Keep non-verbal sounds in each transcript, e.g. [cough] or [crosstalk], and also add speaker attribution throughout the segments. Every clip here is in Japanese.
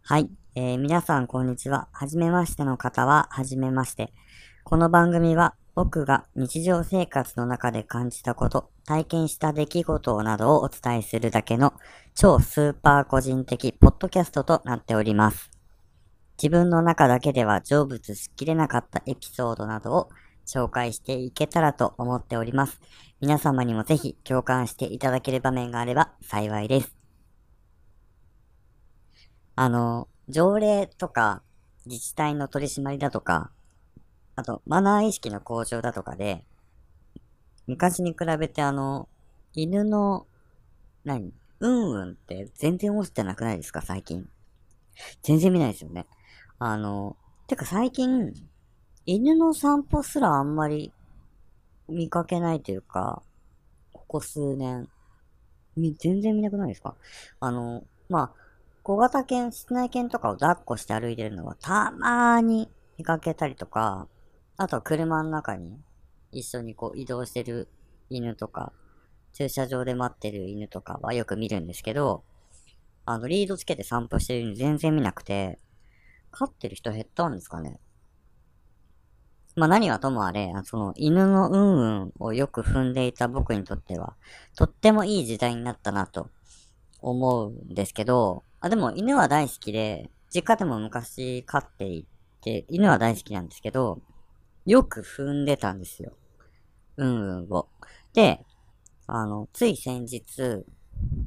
Speaker 1: はい。えー、皆さんこんにちは。はじめましての方は、はじめまして。この番組は、僕が日常生活の中で感じたこと、体験した出来事などをお伝えするだけの超スーパー個人的ポッドキャストとなっております。自分の中だけでは成仏しきれなかったエピソードなどを紹介していけたらと思っております。皆様にもぜひ共感していただける場面があれば幸いです。あの、条例とか自治体の取り締まりだとか、あと、マナー意識の向上だとかで、昔に比べてあの、犬の、何うんうんって全然落ちてなくないですか最近。全然見ないですよね。あの、てか最近、犬の散歩すらあんまり見かけないというか、ここ数年、全然見なくないですか？あの、まあ、小型犬、室内犬とかを抱っこして歩いてるのはたまーに見かけたりとか、あとは車の中に一緒にこう移動してる犬とか、駐車場で待ってる犬とかはよく見るんですけど、あの、リードつけて散歩してる犬全然見なくて、飼ってる人減ったんですかね？まあ何はともあれ、その犬のうんうんをよく踏んでいた僕にとっては、とってもいい時代になったなと思うんですけど、あ、でも犬は大好きで、実家でも昔飼っていて、犬は大好きなんですけど、よく踏んでたんですよ。うんうんを。で、あの、つい先日、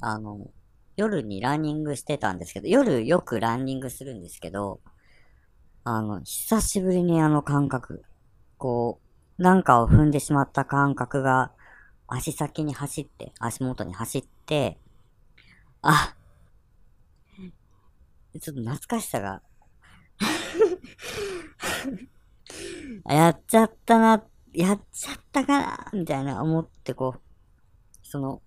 Speaker 1: あの、夜にランニングしてたんですけど、夜よくランニングするんですけど、あの、久しぶりにあの感覚、こう、なんかを踏んでしまった感覚が、足先に走って、足元に走って、あ、ちょっと懐かしさが [laughs] やっちゃったな、やっちゃったかな、みたいな思ってこう、その、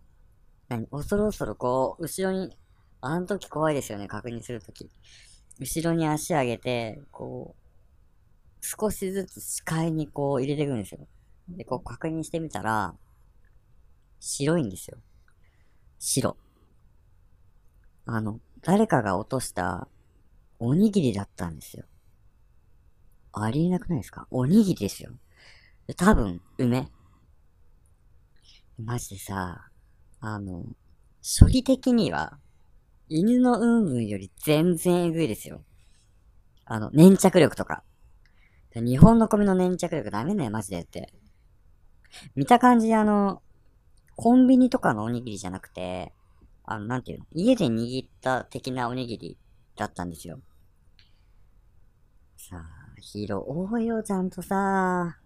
Speaker 1: 何、恐る恐るこう、後ろに、あの時怖いですよね、確認するとき。後ろに足上げて、こう、少しずつ視界にこう入れていくんですよ。で、こう確認してみたら、白いんですよ。白。あの、誰かが落としたおにぎりだったんですよ。ありえなくないですか？おにぎりですよ。多分、梅。マジでさ、あの、処理的には、犬のうんうんより全然えぐいですよ。あの、粘着力とか。日本の米の粘着力ダメね、マジでって。見た感じあの、コンビニとかのおにぎりじゃなくて、あの、なんていうの家で握った的なおにぎりだったんですよ。さあ、ヒーロー多いよ、ちゃんとさ。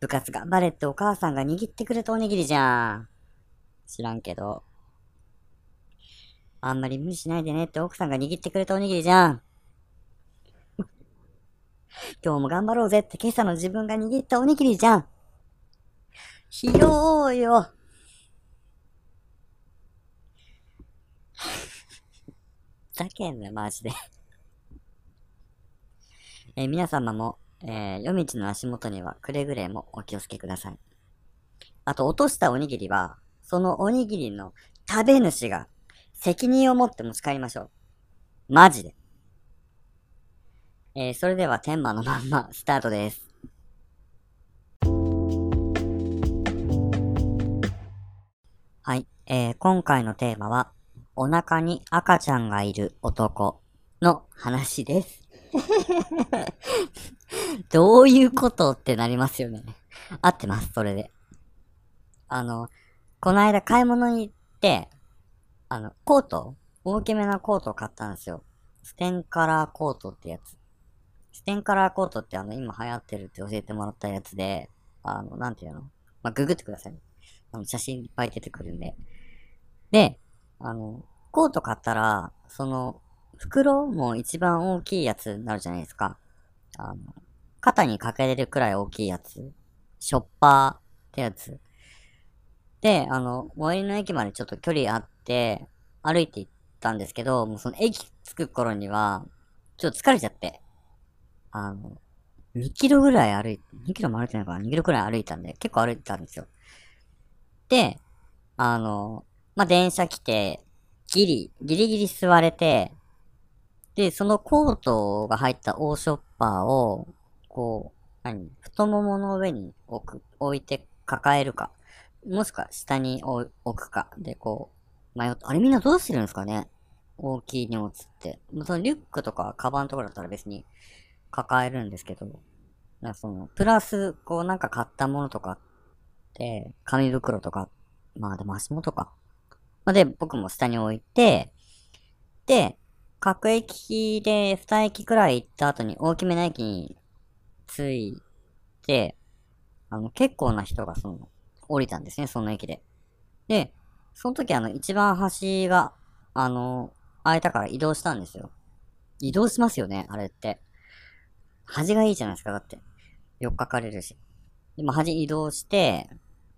Speaker 1: 部活頑張れってお母さんが握ってくれたおにぎりじゃん。知らんけど。あんまり無理しないでねって奥さんが握ってくれたおにぎりじゃん。今日も頑張ろうぜって今朝の自分が握ったおにぎりじゃん。ひよよ。ふざけんな、マジでえー、皆様も、えー、夜道の足元にはくれぐれもお気をつけください。あと、落としたおにぎりは、そのおにぎりの食べ主が責任を持って持ち帰りましょう。マジで。えー、それでは天満のまんまスタートです。はい、えー、今回のテーマは、お腹に赤ちゃんがいる男の話です。[laughs] どういうことってなりますよね。合ってます、それで。あの、この間買い物に行って、あの、コート？大きめなコートを買ったんですよ。ステンカラーコートってやつ。ステンカラーコートってあの、今流行ってるって教えてもらったやつで、あの、なんていうの？まあ、ググってください。あの、写真いっぱい出てくるんで。で、あの、コート買ったら、その、袋も一番大きいやつになるじゃないですか。あの、肩にかけれるくらい大きいやつ。ショッパーってやつ。で、あの、最寄りの駅までちょっと距離あって、歩いて行ったんですけど、もうその駅着く頃には、ちょっと疲れちゃって。あの、2キロぐらい歩い、2キロも歩いてないかな ?2 キロくらい歩いたんで、結構歩いてたんですよ。で、あの、まあ、電車来て、ギリ、ギリギリ座れて、で、そのコートが入ったオーショッパーを、こう、何太ももの上に置く、置いて抱えるか。もしくは下に置くか。で、こう、迷って、あれみんなどうしてるんですかね？大きい荷物って。もうそのリュックとかカバンとかだったら別に抱えるんですけど、なんかその、プラス、こうなんか買ったものとかって、紙袋とか、まあでも足元か。まあ、で、僕も下に置いて、で、各駅で2駅くらい行った後に大きめな駅に着いて、あの、結構な人がその、降りたんですね、その駅で。で、その時あの、一番端が、あの、空いたから移動したんですよ。移動しますよね、あれって。端がいいじゃないですか、だって。よっかかれるし。でも端移動して、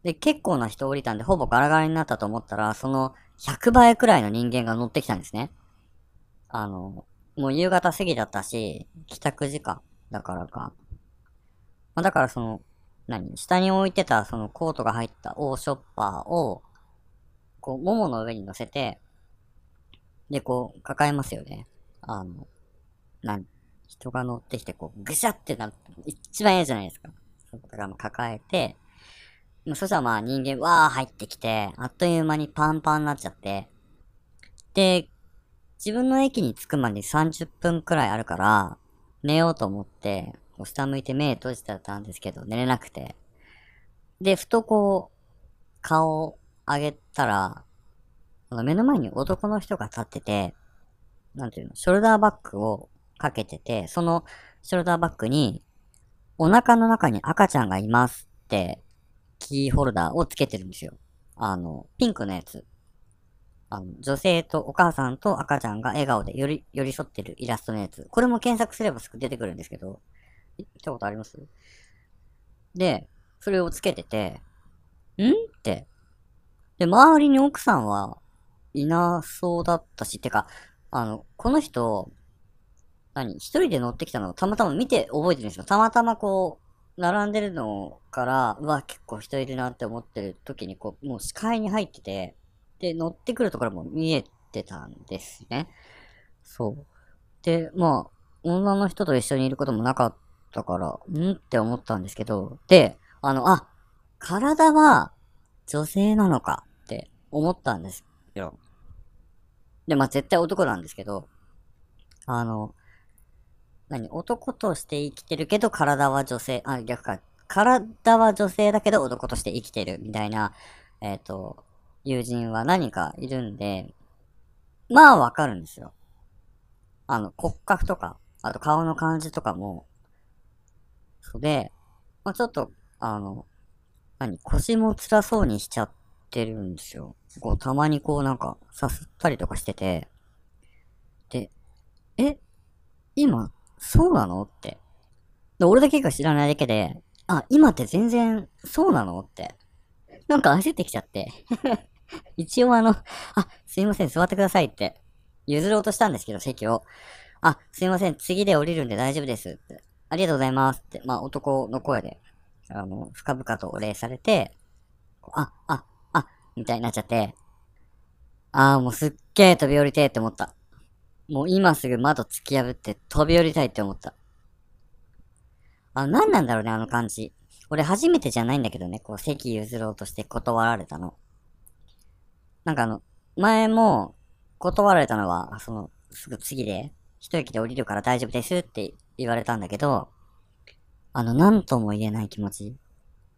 Speaker 1: で、結構な人降りたんで、ほぼガラガラになったと思ったら、その100倍くらいの人間が乗ってきたんですね。あの、もう夕方過ぎだったし、帰宅時間だからか。まあ、だからその、何下に置いてたそのコートが入ったオーショッパーを、こう、ももの上に乗せて、で、こう、抱えますよね。あの、なん、人が乗ってきて、こう、ぐしゃってなる、一番嫌じゃないですか。そこからも抱えて、もうそしたらまあ人間わー入ってきて、あっという間にパンパンになっちゃって、で、自分の駅に着くまで30分くらいあるから、寝ようと思って、下向いて目閉じてたんですけど、寝れなくて。で、ふとこう、顔を上げたら、目の前に男の人が立ってて、なんていうの、ショルダーバッグをかけてて、そのショルダーバッグに、お腹の中に赤ちゃんがいますって、キーホルダーをつけてるんですよ。あの、ピンクのやつ。あの、女性とお母さんと赤ちゃんが笑顔で寄り、寄り添ってるイラストのやつ。これも検索すればすぐ出てくるんですけど、見たことあります？で、それをつけてて、ん？って。で、周りに奥さんはいなそうだったし、てか、あの、この人、何一人で乗ってきたのをたまたま見て覚えてるんですよ。たまたまこう、並んでるのから、うわ、結構人いるなって思ってる時に、こう、もう視界に入ってて、で、乗ってくるところも見えてたんですね。そう。で、まあ、女の人と一緒にいることもなかったから、んって思ったんですけど、で、あの、あ、体は女性なのかって思ったんですよ。で、まあ絶対男なんですけど、あの、何男として生きてるけど体は女性、あ、逆か。体は女性だけど男として生きてるみたいな、えっ、ー、と、友人は何かいるんで、まあわかるんですよ。あの、骨格とか、あと顔の感じとかも、そで、まあちょっと、あの、何腰も辛そうにしちゃってるんですよ。こう、たまにこうなんか、さすったりとかしてて、で、え今、そうなの？って。で、俺だけが知らないだけで、あ、今って全然、そうなの？って。なんか焦ってきちゃって [laughs] 一応あの、あ、すいません、座ってくださいって、譲ろうとしたんですけど、席を。あ、すいません、次で降りるんで大丈夫ですって。ありがとうございますって、まあ男の声で、あの、深々とお礼されて、あ、あ、あみたいになっちゃって、ああ、もうすっげえ飛び降りてって思った。もう今すぐ窓突き破って飛び降りたいって思った。あ、何なんだろうね、あの感じ。俺初めてじゃないんだけどね、こう席譲ろうとして断られたの。なんかあの、前も断られたのは、その、すぐ次で、一駅で降りるから大丈夫ですって言われたんだけど、あの、なんとも言えない気持ち。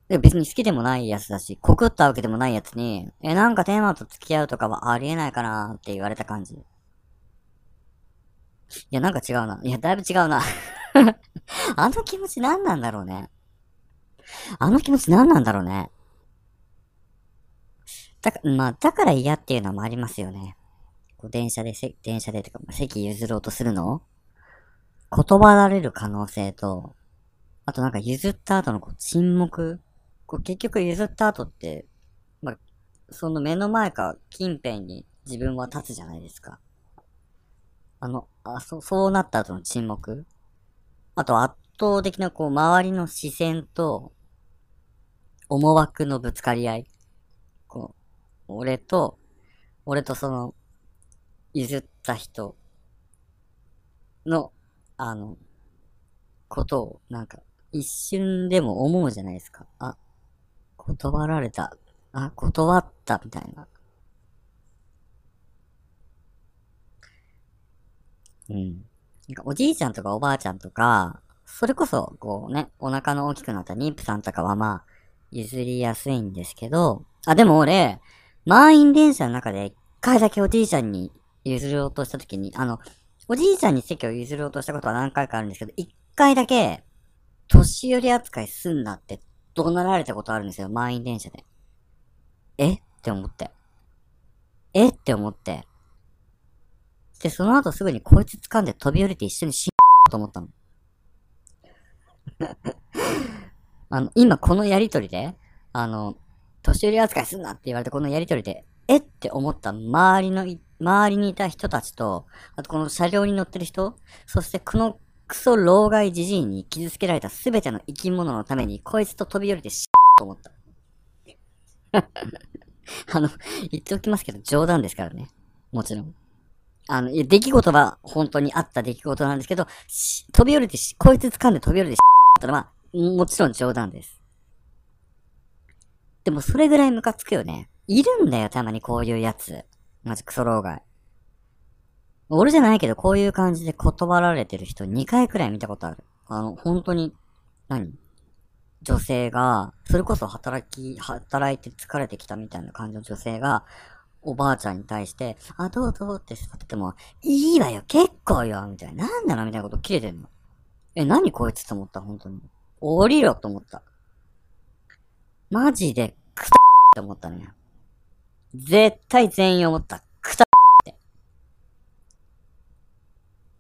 Speaker 1: で別に好きでもないやつだし、告ったわけでもないやつに、え、なんかテーマと付き合うとかはありえないかなって言われた感じ。いや、なんか違うな。いや、だいぶ違うな [laughs] あの気持ち何なんだろうね。あの気持ち何なんだろうね。だか、まあ、だから嫌っていうのもありますよね。こう電車で、電車でとか、席譲ろうとするの？断られる可能性と、あとなんか譲った後のこう沈黙？こう結局譲った後って、まあ、その目の前か近辺に自分は立つじゃないですか。あの、あ、そ、そうなった後の沈黙？あと圧倒的なこう周りの視線と思惑のぶつかり合い。こう、俺と俺とその、譲った人の、あの、ことを、なんか、一瞬でも思うじゃないですか。あ、断られた。あ、断った、みたいな。うん。なんかおじいちゃんとかおばあちゃんとか、それこそ、こうね、お腹の大きくなった妊婦さんとかはまあ、譲りやすいんですけど、あ、でも俺、満員電車の中で一回だけおじいちゃんに譲ろうとしたときに、あの、おじいちゃんに席を譲ろうとしたことは何回かあるんですけど、一回だけ、年寄り扱いすんなって怒鳴られたことあるんですよ、満員電車で。え？って思って。え？って思って。で、その後すぐにこいつ掴んで飛び降りて一緒に死んと思ったの。[laughs] あの、今このやりとりで、あの、年寄り扱いすんなって言われたこのやりとりで、えって思った周りの、周りにいた人たちと、あとこの車両に乗ってる人、そしてこのクソ老害じじいに傷つけられたすべての生き物のために、こいつと飛び降りてしと思った。[laughs] あの、言っておきますけど、冗談ですからね。もちろん。あの、出来事は本当にあった出来事なんですけど、飛び降りてし、こいつ掴んで飛び降りてしったらまあ、もちろん冗談です。でもそれぐらいムカつくよね。いるんだよ、たまにこういうやつ。マジクソ老害。俺じゃないけど、こういう感じで断られてる人2回くらい見たことある。あの、本当に、何？女性が、それこそ働き、働いて疲れてきたみたいな感じの女性が、おばあちゃんに対して、あ、どうぞって座ってても、いいわよ、結構よ、みたいな。なんなのみたいなこと切れてんの。え、何こいつと思った、本当に。降りろと思った。マジで、くたって思ったね。絶対全員思った。くたって。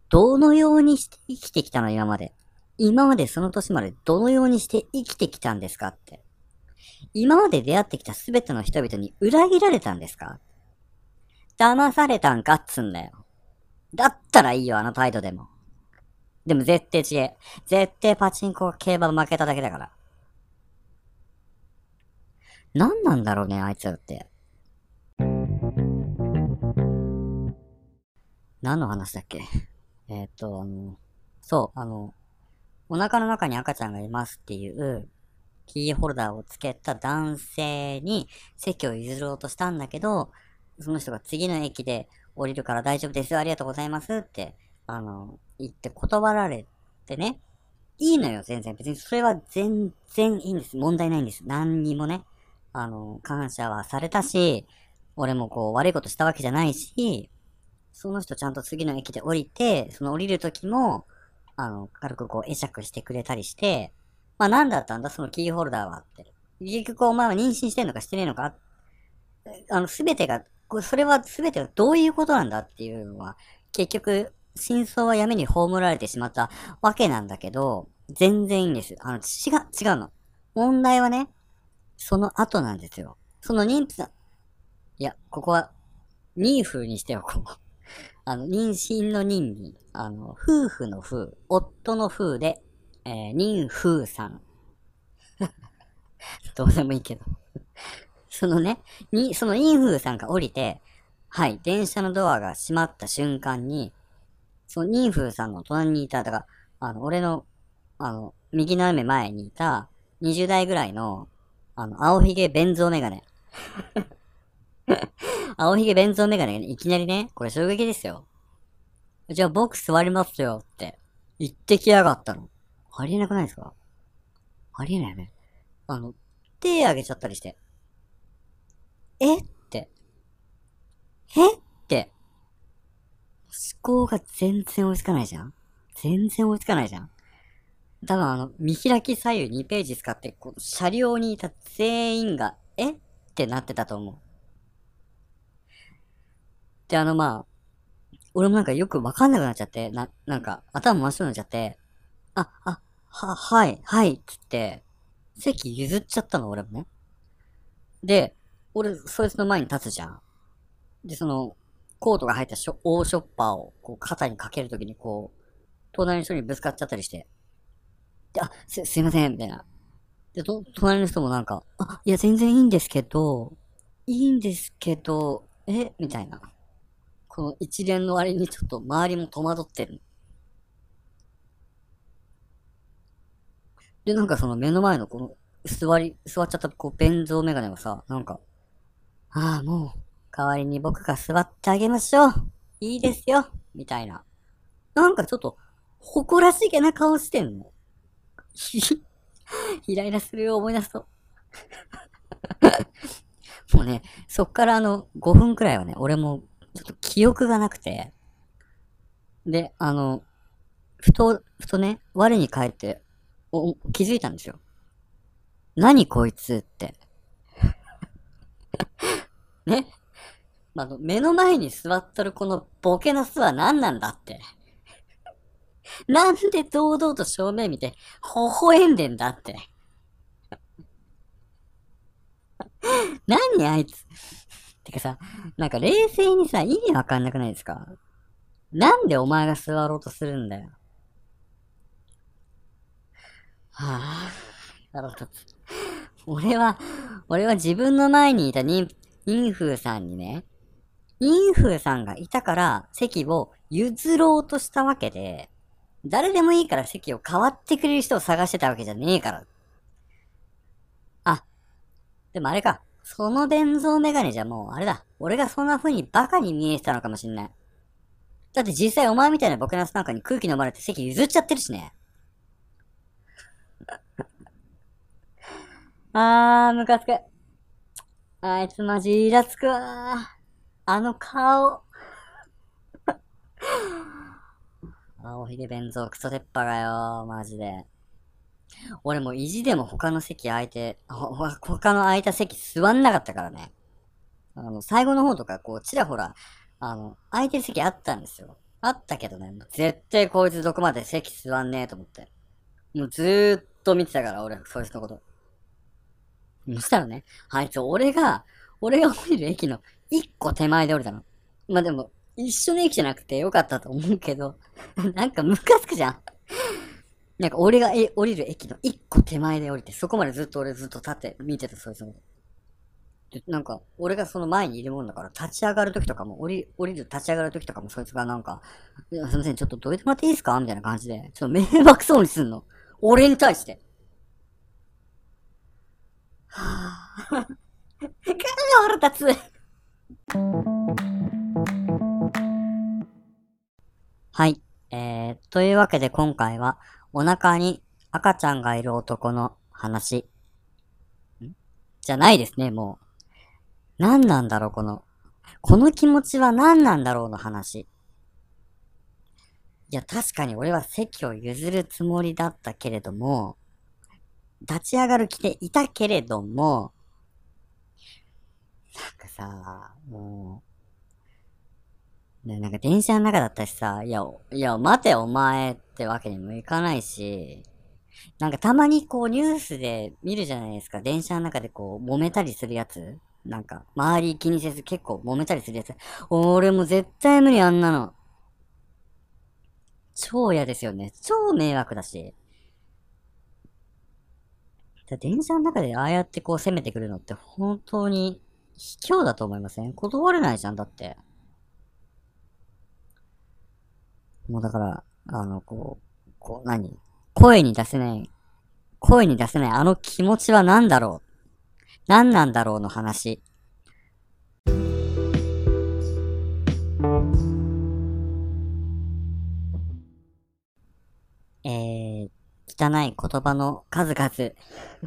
Speaker 1: どのようにして生きてきたの、今まで。今までその年までどのようにして生きてきたんですかって。今まで出会ってきたすべての人々に裏切られたんですか騙されたんかっつんだよ。だったらいいよ、あの態度でも。でも絶対違え。絶対パチンコ競馬負けただけだから。何なんだろうね、あいつらって。何の話だっけ？えー、っと、あの、そう、あの、お腹の中に赤ちゃんがいますっていうキーホルダーをつけた男性に席を譲ろうとしたんだけど、その人が次の駅で降りるから大丈夫です。ありがとうございますって、あの、言って断られてね。いいのよ、全然。別にそれは全然いいんです。問題ないんです。何にもね。あの、感謝はされたし、俺もこう悪いことしたわけじゃないし、その人ちゃんと次の駅で降りて、その降りる時も、あの、軽くこう会釈してくれたりして、まあ何だったんだ？そのキーホルダーはって。結局お前は妊娠してんのかしてねえのか？あの、すべてが、それはすべてがどういうことなんだっていうのは、結局、真相は闇に葬られてしまったわけなんだけど、全然いいんです。あの、違う、違うの。問題はね、その後なんですよ。その妊婦さん、いや、ここは、妊婦にしておこう。[laughs] あの、妊娠の妊に、あの、夫婦の夫、夫の夫で、えー、妊婦さん。[laughs] どうでもいいけどそのね、に、その妊婦さんが降りて、はい、電車のドアが閉まった瞬間に、その妊婦さんの隣にいた、だから、あの、俺の、あの、右斜め前にいた、20代ぐらいの、あの、青ひげ弁蔵メガネ。[laughs] 青ひげ弁蔵メガネが、ね、いきなりね、これ衝撃ですよ。じゃあ僕座りますよって言ってきやがったの。ありえなくないですか？ありえないよね。あの、手上げちゃったりして。え？って。え？って。思考が全然追いつかないじゃん全然追いつかないじゃん多分あの、見開き左右2ページ使って、こう、車両にいた全員が、え？ってなってたと思う。で、あのまあ、俺もなんかよくわかんなくなっちゃって、な、なんか頭真っ白になっちゃって、あ、あ、は、はい、はい、つって、席譲っちゃったの、俺もね。で、俺、そいつの前に立つじゃん。で、その、コートが入ったショ大ショッパーを、こう、肩にかけるときに、こう、隣の人にぶつかっちゃったりして。で、あ、す、すいません、みたいな。で、と、隣の人もなんか、あ、いや、全然いいんですけど、いいんですけど、えみたいな。この一連の割にちょっと周りも戸惑ってる。で、なんかその目の前のこの座り、座っちゃったこう、弁蔵メガネがさ、なんか、ああ、もう、代わりに僕が座ってあげましょう。いいですよ。みたいな。なんかちょっと、誇らしげな顔してんの。イライラするよ、思い出すと。[laughs] もうね、そっからあの、5分くらいはね、俺も、ちょっと記憶がなくて。で、あの、ふと、ふとね、我に返って、お、気づいたんですよ。何こいつって。[laughs] ね。あ、目の前に座っとるこのボケの巣は何なんだって。[laughs] なんで堂々と正面見て、微笑んでんだって。[laughs] 何あいつ。てかさ、なんか冷静にさ、意味わかんなくないですか？なんでお前が座ろうとするんだよ。はあ、なるほど。[laughs] 俺は、俺は自分の前にいたイン、インフーさんにね、インフーさんがいたから席を譲ろうとしたわけで、誰でもいいから席を変わってくれる人を探してたわけじゃねえから。あ、でもあれか。その伝蔵メガネじゃもう、あれだ。俺がそんな風にバカに見えてたのかもしんない。だって実際お前みたいな僕のなんかに空気飲まれて席譲っちゃってるしね。あー、ムカつく。あいつマジイラつくわあの顔。[laughs] 青ひげ弁蔵クソ鉄パがよ、マジで。俺も意地でも他の席空いて、他の空いた席座んなかったからね。あの、最後の方とか、こう、ちらほら、あの、空いてる席あったんですよ。あったけどね、絶対こいつどこまで席座んねえと思って。もうずーっと見てたから、俺、そいつのこと。そしたらね、あいつ俺が、俺が降りる駅の一個手前で降りたの。まあ、でも、一緒の駅じゃなくてよかったと思うけど、なんかムカつくじゃん。なんか俺がえ降りる駅の一個手前で降りて、そこまでずっと俺ずっと立って見てた、そいつの。で、なんか、俺がその前にいるもんだから、立ち上がるときとかも、降り、降りる、立ち上がるときとかも、そいつがなんか、すいません、ちょっとどいてもらっていいですか？みたいな感じで、ちょっと迷惑そうにすんの。俺に対して。はぁ、あ。[laughs] 腹立つ。はい。えー、というわけで今回は、お腹に赤ちゃんがいる男の話。ん？じゃないですね、もう。何なんだろう、この。この気持ちは何なんだろうの話。いや、確かに俺は席を譲るつもりだったけれども、立ち上がる気でいたけれども、なんかさ、もう、ね、なんか電車の中だったしさ、いや、いや、待てお前ってわけにもいかないし、なんかたまにこうニュースで見るじゃないですか。電車の中でこう揉めたりするやつ。なんか、周り気にせず結構揉めたりするやつ。俺も絶対無理あんなの。超嫌ですよね。超迷惑だし。電車の中でああやってこう攻めてくるのって本当に卑怯だと思いません？断れないじゃん、だって。もうだから、あの、こう、こう、何？声に出せない、声に出せないあの気持ちは何だろう？何なんだろうの話。えー、汚い言葉の数々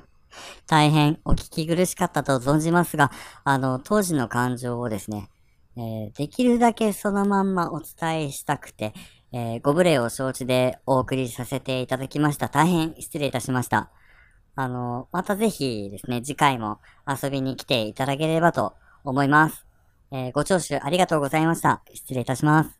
Speaker 1: [laughs] 大変お聞き苦しかったと存じますが、あの、当時の感情をですね、えー、できるだけそのまんまお伝えしたくて、えー、ご無礼を承知でお送りさせていただきました。大変失礼いたしました。あの、またぜひですね、次回も遊びに来ていただければと思います。えー、ご聴取ありがとうございました。失礼いたします。